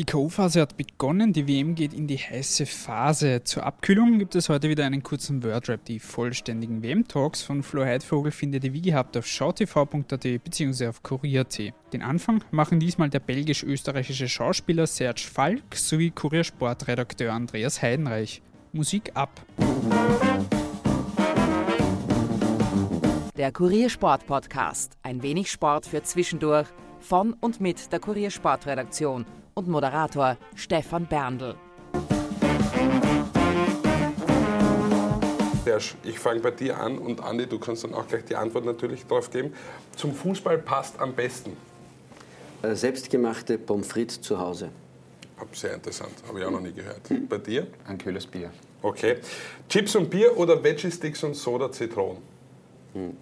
Die K.O.-Phase hat begonnen, die WM geht in die heiße Phase. Zur Abkühlung gibt es heute wieder einen kurzen Wordrap. Die vollständigen WM-Talks von Flo Heidvogel findet ihr wie gehabt auf schautv.at bzw. auf kurier.at. Den Anfang machen diesmal der belgisch-österreichische Schauspieler Serge Falk sowie Kuriersportredakteur Andreas Heidenreich. Musik ab. Der Kuriersport Podcast. Ein wenig Sport für zwischendurch von und mit der Kuriersportredaktion und Moderator Stefan Berndl. Ich fange bei dir an und Andi, du kannst dann auch gleich die Antwort natürlich darauf geben. Zum Fußball passt am besten. Äh, selbstgemachte Pommes frites zu Hause. Sehr interessant, habe ich auch noch nie gehört. Bei dir? Ein kühles Bier. Okay. Chips und Bier oder Veggie Sticks und Soda Zitronen? Hm.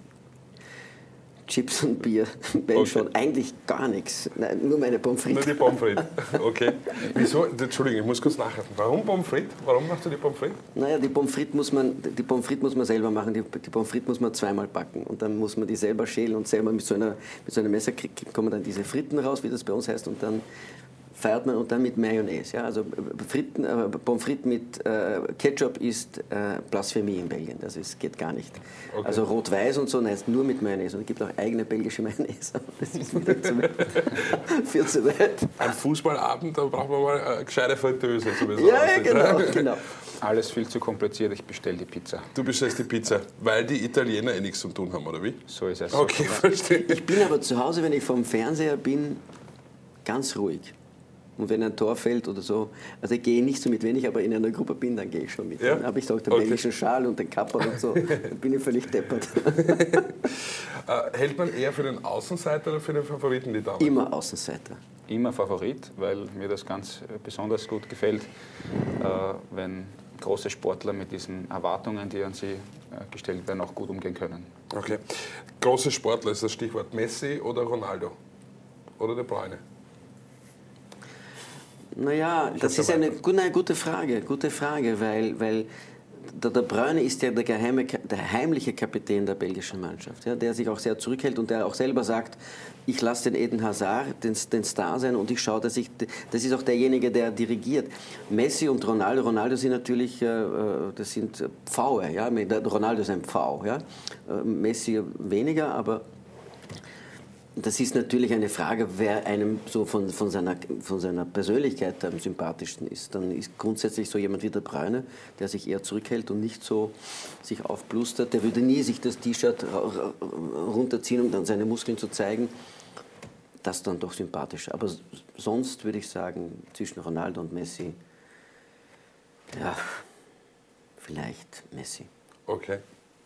Chips und Bier, wenn okay. schon, eigentlich gar nichts. Nein, nur meine Pommes frites. Nur die Pommes frites, okay. Wieso, Entschuldigung, ich muss kurz nachhelfen. Warum Pommes frites? Warum machst du die Pommes frites? Naja, die Pommes frites muss man, die Pommes frites muss man selber machen. Die, die Pommes frites muss man zweimal backen. Und dann muss man die selber schälen und selber mit so, einer, mit so einem Messer kommen dann diese Fritten raus, wie das bei uns heißt. Und dann feiert man und dann mit Mayonnaise. Ja? Also Fritten, äh, Pommes frites mit äh, Ketchup ist äh, Blasphemie in Belgien. Das ist, geht gar nicht. Okay. Also Rot-Weiß und so, nein, nur mit Mayonnaise. Und es gibt auch eigene belgische Mayonnaise. Das ist wieder zu weit. Viel zu weit. Ein Fußballabend, da braucht man mal eine gescheite Fritteuse. Ja, ja, genau, genau. Alles viel zu kompliziert, ich bestelle die Pizza. Du bestellst die Pizza, weil die Italiener eh nichts zu tun haben, oder wie? So ist es. Okay, verstehe. Ich bin aber zu Hause, wenn ich vom Fernseher bin, ganz ruhig. Und wenn ein Tor fällt oder so, also ich gehe nicht so mit, wenn ich aber in einer Gruppe bin, dann gehe ich schon mit. Ja? Dann habe ich doch den okay. belgischen Schal und den Kapper und so, dann bin ich völlig deppert. Äh, hält man eher für den Außenseiter oder für den Favoriten die Dame? Immer Außenseiter. Immer Favorit, weil mir das ganz äh, besonders gut gefällt, äh, wenn große Sportler mit diesen Erwartungen, die an sie gestellt werden, auch gut umgehen können. Okay. Große Sportler ist das Stichwort Messi oder Ronaldo? Oder De Bruyne? Naja, das ist eine, eine gute Frage, gute Frage, weil, weil der, der Bruyne ist ja der, geheime, der heimliche Kapitän der belgischen Mannschaft, ja, der sich auch sehr zurückhält und der auch selber sagt, ich lasse den Eden Hazard, den, den Star sein und ich schaue, dass ich, das ist auch derjenige, der dirigiert. Messi und Ronaldo, Ronaldo sind natürlich, äh, äh das sind Pfaue, ja, Ronaldo ist ein Pfau, ja, Messi weniger, aber das ist natürlich eine Frage, wer einem so von, von, seiner, von seiner Persönlichkeit am sympathischsten ist. Dann ist grundsätzlich so jemand wie der Bräune, der sich eher zurückhält und nicht so sich aufblustert. Der würde nie sich das T-Shirt runterziehen, um dann seine Muskeln zu zeigen. Das dann doch sympathisch. Aber sonst würde ich sagen, zwischen Ronaldo und Messi, ja, vielleicht Messi. Okay.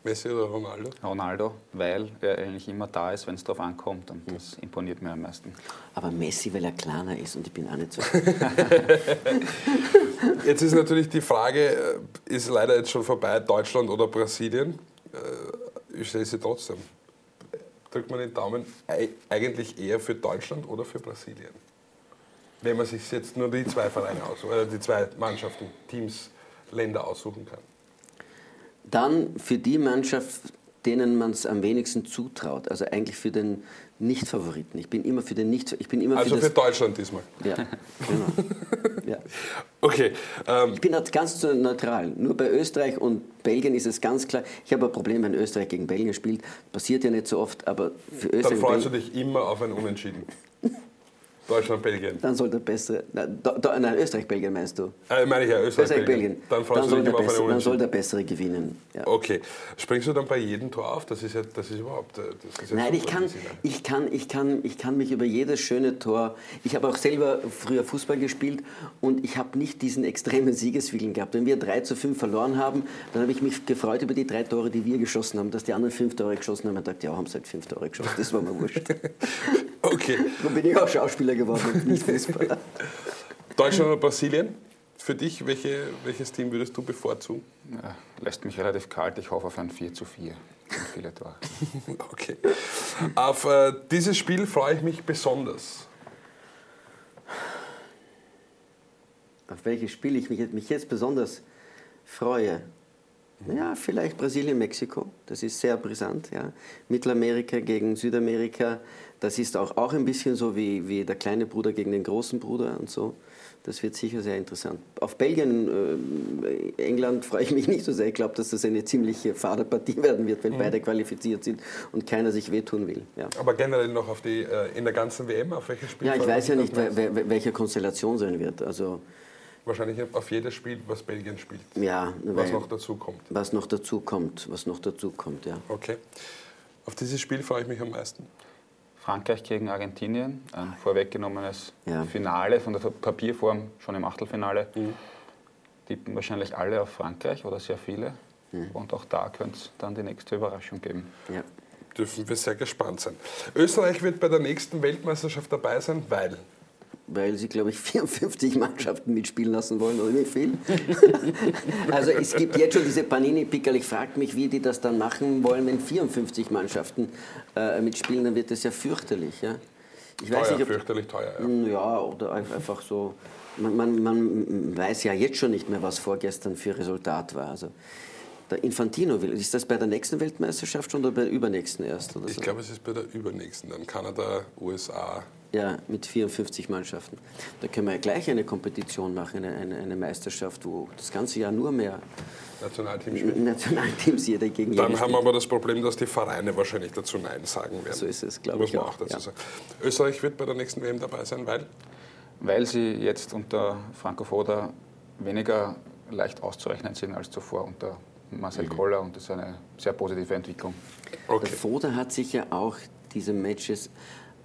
Messi oder Ronaldo? Ronaldo, weil er eigentlich immer da ist, wenn es darauf ankommt und das imponiert mir am meisten. Aber Messi, weil er kleiner ist und ich bin auch nicht so. jetzt ist natürlich die Frage, äh, ist leider jetzt schon vorbei, Deutschland oder Brasilien? Äh, ich stelle sie trotzdem. Drückt man den Daumen eigentlich eher für Deutschland oder für Brasilien? Wenn man sich jetzt nur die zwei Vereine aussucht, oder die zwei Mannschaften, Teams, Länder aussuchen kann dann für die Mannschaft, denen man es am wenigsten zutraut. Also eigentlich für den Nicht-Favoriten. Ich bin immer für den Nicht. Ich bin immer also für, für Deutschland diesmal. Ja, genau. ja. Okay. Ähm. Ich bin halt ganz neutral. Nur bei Österreich und Belgien ist es ganz klar. Ich habe ein Problem, wenn Österreich gegen Belgien spielt. Passiert ja nicht so oft, aber für Österreich. Dann freust du dich immer auf ein Unentschieden. Deutschland, Belgien. Dann soll der bessere. Nein, nein Österreich, Belgien meinst du? Äh, meine ich ja, Österreich, Österreich Belgien. Belgien. Dann, dann, soll der bessere, dann soll der bessere gewinnen. Ja. Okay. Springst du dann bei jedem Tor auf? Das ist ja, das ist überhaupt. Das ist ja nein, ich kann, ich, kann, ich, kann, ich kann mich über jedes schöne Tor. Ich habe auch selber früher Fußball gespielt und ich habe nicht diesen extremen Siegeswillen gehabt. Wenn wir 3 zu 5 verloren haben, dann habe ich mich gefreut über die drei Tore, die wir geschossen haben. Dass die anderen fünf Tore geschossen haben, und gedacht, ja, haben sie halt fünf Tore geschossen. Das war mir wurscht. okay. Dann bin ich auch Schauspieler geworden, nicht Fußballer. Deutschland oder Brasilien? Für dich, welche, welches Team würdest du bevorzugen? Ja, lässt mich relativ kalt. Ich hoffe auf ein 4 zu 4 viele Tore. okay. Auf äh, dieses Spiel freue ich mich besonders. Auf welches Spiel ich mich, mich jetzt besonders freue? Ja, vielleicht Brasilien, Mexiko. Das ist sehr brisant. Ja. Mittelamerika gegen Südamerika. Das ist auch, auch ein bisschen so wie, wie der kleine Bruder gegen den großen Bruder und so. Das wird sicher sehr interessant. Auf Belgien, äh, England freue ich mich nicht so sehr. Ich glaube, dass das eine ziemliche Faderpartie werden wird, wenn mhm. beide qualifiziert sind und keiner sich wehtun will. Ja. Aber generell noch auf die, äh, in der ganzen WM, auf welche Spiele? Ja, ich weiß ja nicht, welche Konstellation sein wird. Also, Wahrscheinlich auf jedes Spiel, was Belgien spielt. Ja, was noch dazu kommt. Was noch dazu kommt, was noch dazu kommt, ja. Okay. Auf dieses Spiel freue ich mich am meisten. Frankreich gegen Argentinien, ein vorweggenommenes ja. Finale von der Papierform, schon im Achtelfinale. Mhm. Tippen wahrscheinlich alle auf Frankreich oder sehr viele. Mhm. Und auch da könnte es dann die nächste Überraschung geben. Ja. Dürfen wir sehr gespannt sein. Österreich wird bei der nächsten Weltmeisterschaft dabei sein, weil weil sie, glaube ich, 54 Mannschaften mitspielen lassen wollen, oder wie viel? also es gibt jetzt schon diese Panini-Pickerl. Ich frage mich, wie die das dann machen wollen, wenn 54 Mannschaften äh, mitspielen, dann wird das ja fürchterlich. Ja? Ich teuer, weiß nicht, ob, fürchterlich teuer. Ja, hm, ja oder einfach so. Man, man, man, weiß ja jetzt schon nicht mehr, was vorgestern für Resultat war. Also, der Infantino will. Ist das bei der nächsten Weltmeisterschaft schon oder bei der übernächsten erst? ich so? glaube, es ist bei der übernächsten. Dann Kanada, USA, ja, mit 54 Mannschaften. Da können wir ja gleich eine Kompetition machen, eine, eine, eine Meisterschaft, wo das ganze Jahr nur mehr Nationalteams spielen. Nationalteams jeder gegen Dann haben wir aber das Problem, dass die Vereine wahrscheinlich dazu Nein sagen werden. So ist es, glaube ich. Muss man auch, dazu ja. sagen. Österreich wird bei der nächsten WM dabei sein, weil? Weil sie jetzt unter Franco Foda weniger leicht auszurechnen sind als zuvor unter Marcel mhm. Koller und das ist eine sehr positive Entwicklung. Okay. Der Foda hat sich ja auch diese Matches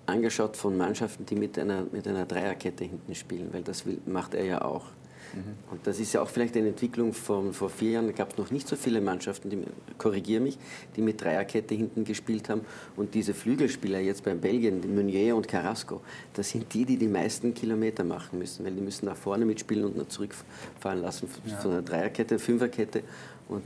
angeschaut von Mannschaften, die mit einer, mit einer Dreierkette hinten spielen, weil das will, macht er ja auch. Mhm. Und das ist ja auch vielleicht eine Entwicklung von vor vier Jahren. Da gab es noch nicht so viele Mannschaften, die, korrigiere mich, die mit Dreierkette hinten gespielt haben. Und diese Flügelspieler jetzt bei Belgien, Meunier und Carrasco, das sind die, die die meisten Kilometer machen müssen, weil die müssen nach vorne mitspielen und nach zurückfahren lassen ja. von einer Dreierkette, Fünferkette. Und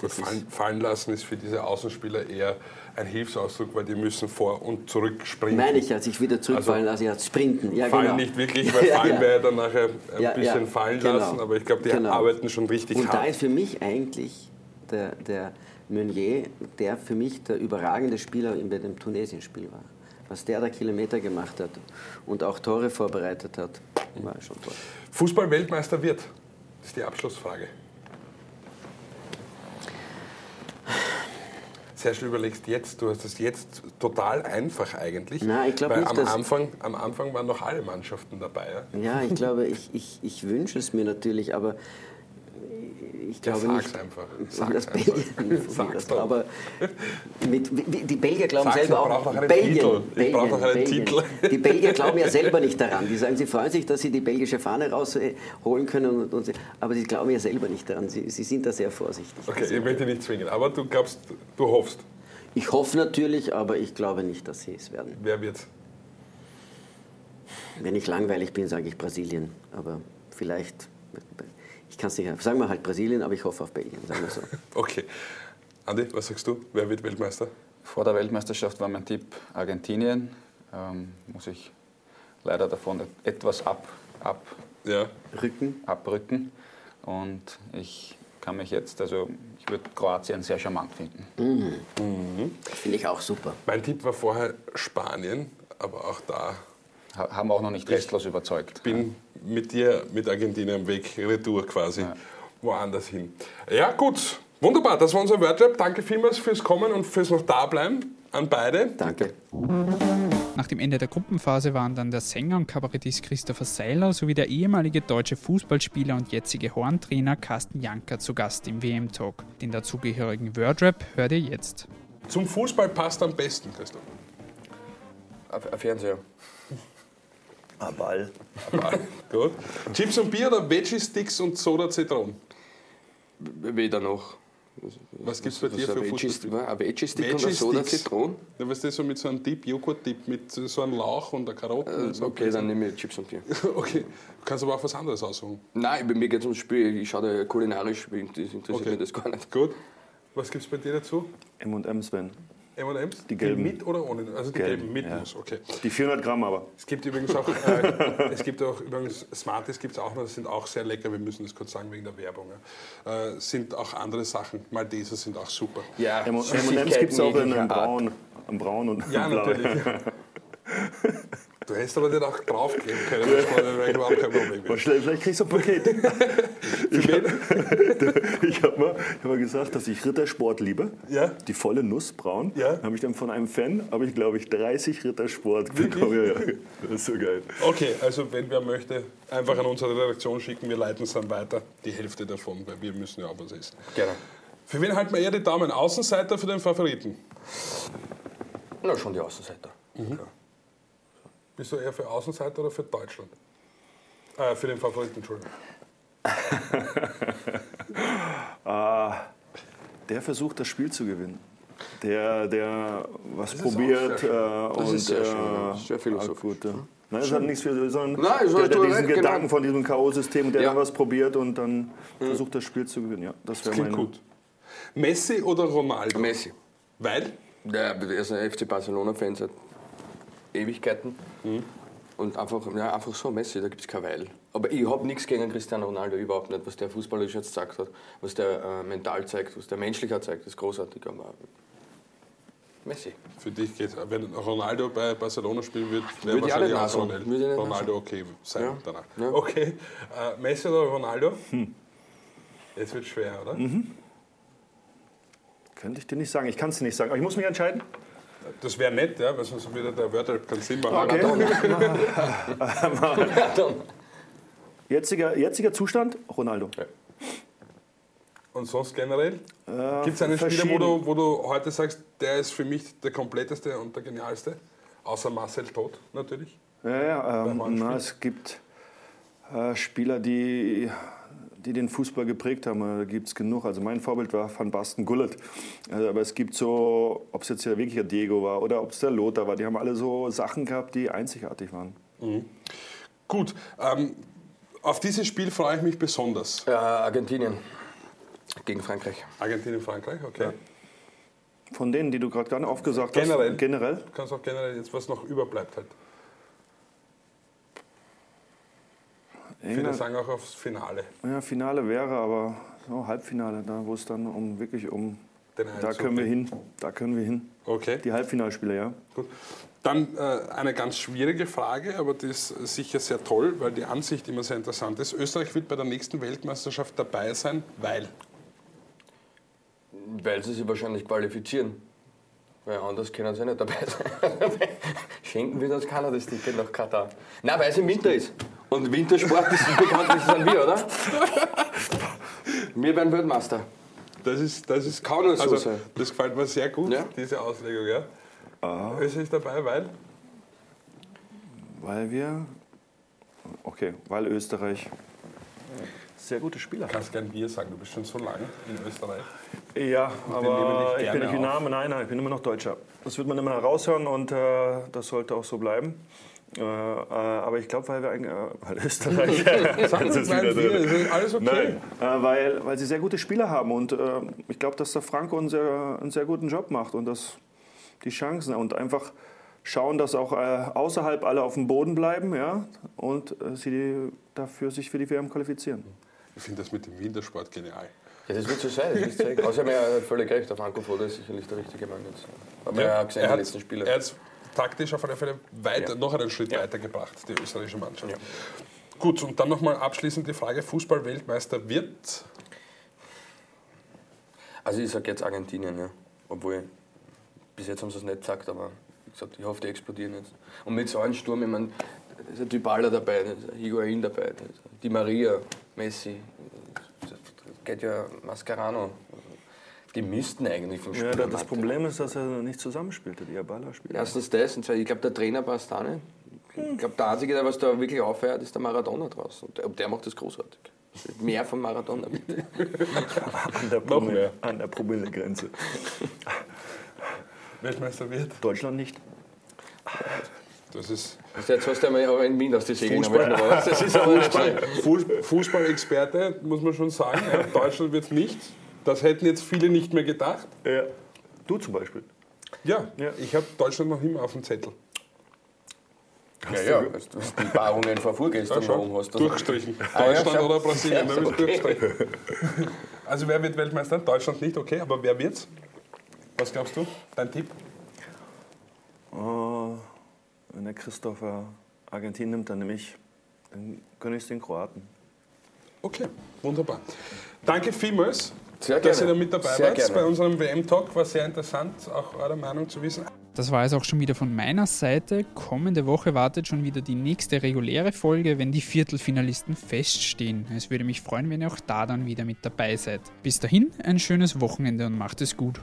Gut, fallen, fallen, lassen ist für diese Außenspieler eher ein Hilfsausdruck, weil die müssen vor und zurück sprinten. Meine ich ja, sich wieder zurückfallen also, lassen, ja, sprinten. Ja, fallen genau. nicht wirklich, weil fallen ja, wäre dann nachher ein ja, bisschen ja, fallen genau. lassen, aber ich glaube, die genau. arbeiten schon richtig und hart. Und da ist für mich eigentlich der, der Meunier, der für mich der überragende Spieler bei dem Tunesien-Spiel war. Was der da Kilometer gemacht hat und auch Tore vorbereitet hat, war schon toll. Fußball-Weltmeister wird, das ist die Abschlussfrage. Sehr schnell überlegst, jetzt, du hast es jetzt total einfach eigentlich. Nein, ich glaube nicht, am Anfang, am Anfang waren noch alle Mannschaften dabei. Ja, ja ich glaube, ich, ich, ich wünsche es mir natürlich, aber ich glaube ja, sag's nicht, einfach. Sag's das Belgien. sag's doch. Aber mit, die Belgier glauben sag's, selber auch. Einen Belgien, Titel. Ich brauche noch einen Belgien. Titel. Die Belgier glauben ja selber nicht daran. Die sagen, sie freuen sich, dass sie die belgische Fahne rausholen können, und, und, aber sie glauben ja selber nicht daran. Sie, sie sind da sehr vorsichtig. Okay, also, ich möchte nicht zwingen, aber du glaubst, du hoffst. Ich hoffe natürlich, aber ich glaube nicht, dass sie es werden. Wer wird's? Wenn ich langweilig bin, sage ich Brasilien. Aber vielleicht ich kann es nicht, sagen wir halt Brasilien, aber ich hoffe auf Belgien, sagen wir so. okay. Andi, was sagst du? Wer wird Weltmeister? Vor der Weltmeisterschaft war mein Tipp Argentinien. Ähm, muss ich leider davon etwas ab, ab, ja. Rücken. abrücken. Und ich kann mich jetzt, also ich würde Kroatien sehr charmant finden. Mhm. Mhm. Finde ich auch super. Mein Tipp war vorher Spanien, aber auch da haben auch noch nicht restlos ich überzeugt. bin ja. mit dir, mit Argentinien am Weg, retour quasi, ja. woanders hin. Ja, gut. Wunderbar, das war unser Wordrap. Danke vielmals fürs Kommen und fürs noch dableiben an beide. Danke. Nach dem Ende der Gruppenphase waren dann der Sänger und Kabarettist Christopher Seiler sowie der ehemalige deutsche Fußballspieler und jetzige Horntrainer Carsten Janker zu Gast im WM-Talk. Den dazugehörigen Wordrap hört ihr jetzt. Zum Fußball passt am besten, Christoph. Ein Fernseher. Ein Ball. Gut. Chips und Bier oder Veggie-Sticks und Soda Zitron? Weder noch. Was gibt es bei dir für Veggie-Stick? Ein Veggie-Stick und ein Soda Zitron? Ja, was ist das so mit so einem Dip, Joghurt-Dip, mit so einem Lauch und einer Karotte? Äh, so okay, dann nehme ich Chips und Bier. okay. Du kannst aber auch was anderes aussuchen. Nein, bei mir geht es ums Spiel. Ich schaue da kulinarisch, das interessiert okay. mich das gar nicht. Gut. Was gibt es bei dir dazu? M&M Sven. M&M's? Die gelben. mit oder ohne? Also die gelben, gelben mit ja. Nuss, okay. Die 400 Gramm aber. Es gibt übrigens auch, äh, es gibt auch übrigens Smarties gibt es auch noch, das sind auch sehr lecker, wir müssen das kurz sagen wegen der Werbung. Ja. Äh, sind auch andere Sachen, Malteser sind auch super. Ja, M&M's gibt es auch in einem Braun, Braun und Ja, natürlich. Du hättest aber nicht auch draufkleben können, das wäre überhaupt kein Problem. Vielleicht, vielleicht kriegst du ein Paket. ich habe mal, hab mal gesagt, dass ich Rittersport liebe. Ja? Die volle Nuss, braun. Ja? habe ich dann von einem Fan, habe ich glaube ich 30 Rittersport bekommen. Ja, das ist so geil. Okay, also wenn wer möchte, einfach an unsere Redaktion schicken, wir leiten es dann weiter. Die Hälfte davon, weil wir müssen ja auch was essen. Gerne. Für wen halten wir eher die Daumen? Außenseiter für den Favoriten? Na, schon die Außenseiter. Mhm. Bist du eher für Außenseiter oder für Deutschland? Äh, für den Favoriten, Entschuldigung. ah, der versucht, das Spiel zu gewinnen. Der, der was probiert äh, das und ist sehr, äh, schön, sehr philosophisch. Gut, Nein, das hat nichts für, sondern Nein, der, der diesen recht, Gedanken genau. von diesem K.O.-System, der Ja. dann was probiert und dann versucht, das Spiel zu gewinnen. Ja, das wäre meine. gut. Messi oder Ronaldo? Messi. Weil? Der er ist ein FC Barcelona-Fan seit Ewigkeiten. Und einfach, ja, einfach so Messi, da gibt es kein Weil. Aber ich habe nichts gegen Cristiano Ronaldo, überhaupt nicht. Was der fußballerisch jetzt gezeigt hat, was der äh, mental zeigt, was der menschlich auch zeigt, ist großartig. Aber Messi. Für dich geht wenn Ronaldo bei Barcelona spielen wird, wäre wahrscheinlich auch nachsagen. Ronaldo, okay sein Ja. danach. Ja. Okay, äh, Messi oder Ronaldo? Jetzt wird schwer, oder? Könnte ich dir nicht sagen. Ich kann es dir nicht sagen. Aber ich muss mich entscheiden. Das wäre nett, ja, weil sonst wieder der Wörter keinen Sinn machen. Jetziger, jetziger Zustand, Ronaldo. Und sonst generell? Äh, Gibt es einen Spieler, wo du, wo du heute sagst, der ist für mich der kompletteste und der genialste? Außer Marcel Todt natürlich. Ja, ja ähm, na, es gibt äh, Spieler, die, die den Fußball geprägt haben. Da gibt es genug. Also mein Vorbild war Van Basten Gullit. Also, aber es gibt so, ob es jetzt ja wirklich der Diego war oder ob es der Lothar war, die haben alle so Sachen gehabt, die einzigartig waren. Gut, ähm, auf dieses Spiel freue ich mich besonders. Äh, Argentinien gegen Frankreich. Argentinien, Frankreich, okay. Von denen, die du gerade gar nicht aufgesagt Generell? hast. Generell. Du kannst auch generell jetzt, was noch überbleibt halt. Viele sagen auch aufs Finale. ja, Finale wäre, aber so Halbfinale, da wo es dann um wirklich um. Den Da können wir hin. Da können wir hin. Okay, Die Halbfinalspiele, ja. gut. Dann äh, eine ganz schwierige Frage, aber die ist sicher sehr toll, weil die Ansicht immer sehr interessant ist. Österreich wird bei der nächsten Weltmeisterschaft dabei sein, weil. Weil sie sich wahrscheinlich qualifizieren. Weil anders können sie nicht dabei sein. Schenken wir uns keiner das Ticket nach Katar. Nein, weil es im Winter ist. Und Wintersport ist bekannt, das sind wir, oder? Wir werden Weltmeister. Das ist, das ist so also. Das gefällt mir sehr gut, Ja. diese Auslegung. Ja. Österreich ist dabei, weil. Weil wir. Okay, weil Österreich sehr gute Spieler Du kannst gern wir sagen, du bist schon so lange in Österreich. Ja, aber ich bin nicht wie auf. Name, nein, nein, ich bin immer noch Deutscher. Das wird man immer heraushören und äh, das sollte auch so bleiben. Äh, äh, aber ich glaube, weil wir eigentlich, äh, weil Österreich. Das ist wieder wir, alles okay. Nein, äh, weil, weil sie sehr gute Spieler haben und äh, ich glaube, dass der Franco einen sehr, einen sehr guten Job macht und dass die Chancen und einfach schauen, dass auch äh, außerhalb alle auf dem Boden bleiben ja, und äh, sie dafür sich für die WM qualifizieren. Ich finde das mit dem Wintersport genial. Ja, das wird so sein, das wird zeigen. Außerdem er hat völlig recht, der Franco Foda ist sicherlich der richtige Mann jetzt. Aber er hat gesehen, er die letzten Spiele. er taktisch auf alle Fälle weiter, noch einen Schritt weitergebracht, die österreichische Mannschaft. Gut, und dann nochmal abschließend die Frage: Fußball-Weltmeister wird. Also ich sage jetzt Argentinien, ja. Obwohl, bis jetzt haben sie es nicht gesagt, aber wie gesagt, ich hoffe, die explodieren jetzt. Und mit so einem Sturm, ich meine, da ist ein Dybala dabei, da ist ein Higuain dabei, da ist Di Maria, Messi, geht ja Mascherano. Die müssten eigentlich vom Spiel Ja, das. Problem ist, dass er nicht zusammenspielte, die Abala-Spieler. Erstens das und zweitens, ich glaube, der Trainer passt auch nicht. Ich glaube, der Einzige, der was da wirklich auffährt, ist der Maradona draußen. Und der, der macht das großartig. Mehr von Maradona, bitte. An der, Promille, an der Promillegrenze. Weltmeister wird. Deutschland nicht. Das ist Also jetzt hast du einmal aber in Wien aus die Segel Fußball. Das ist aber Fußball, Fußball-Experte, muss man schon sagen. Deutschland wird nicht. Das hätten jetzt viele nicht mehr gedacht. Ja. Du zum Beispiel. Ja, ja. ich habe Deutschland noch immer auf dem Zettel. Ja, ja, du hast die Paarungen von vorgestern ja, schon. hast. Durchgestrichen. Ah, Deutschland ja, oder Brasilien, ja, okay. Also wer wird Weltmeister? Deutschland nicht, okay, aber wer wird's? Was glaubst du? Dein Tipp? Oh, wenn der Christopher Argentinien nimmt, dann nehme ich, dann gönne ich es den Kroaten. Okay, wunderbar. Danke vielmals, sehr dass ihr da mit dabei sehr wart gerne. bei unserem WM-Talk. War sehr interessant, auch eure Meinung zu wissen. Das war es auch schon wieder von meiner Seite. Kommende Woche wartet schon wieder die nächste reguläre Folge, wenn die Viertelfinalisten feststehen. Es würde mich freuen, wenn ihr auch da dann wieder mit dabei seid. Bis dahin ein schönes Wochenende und macht es gut.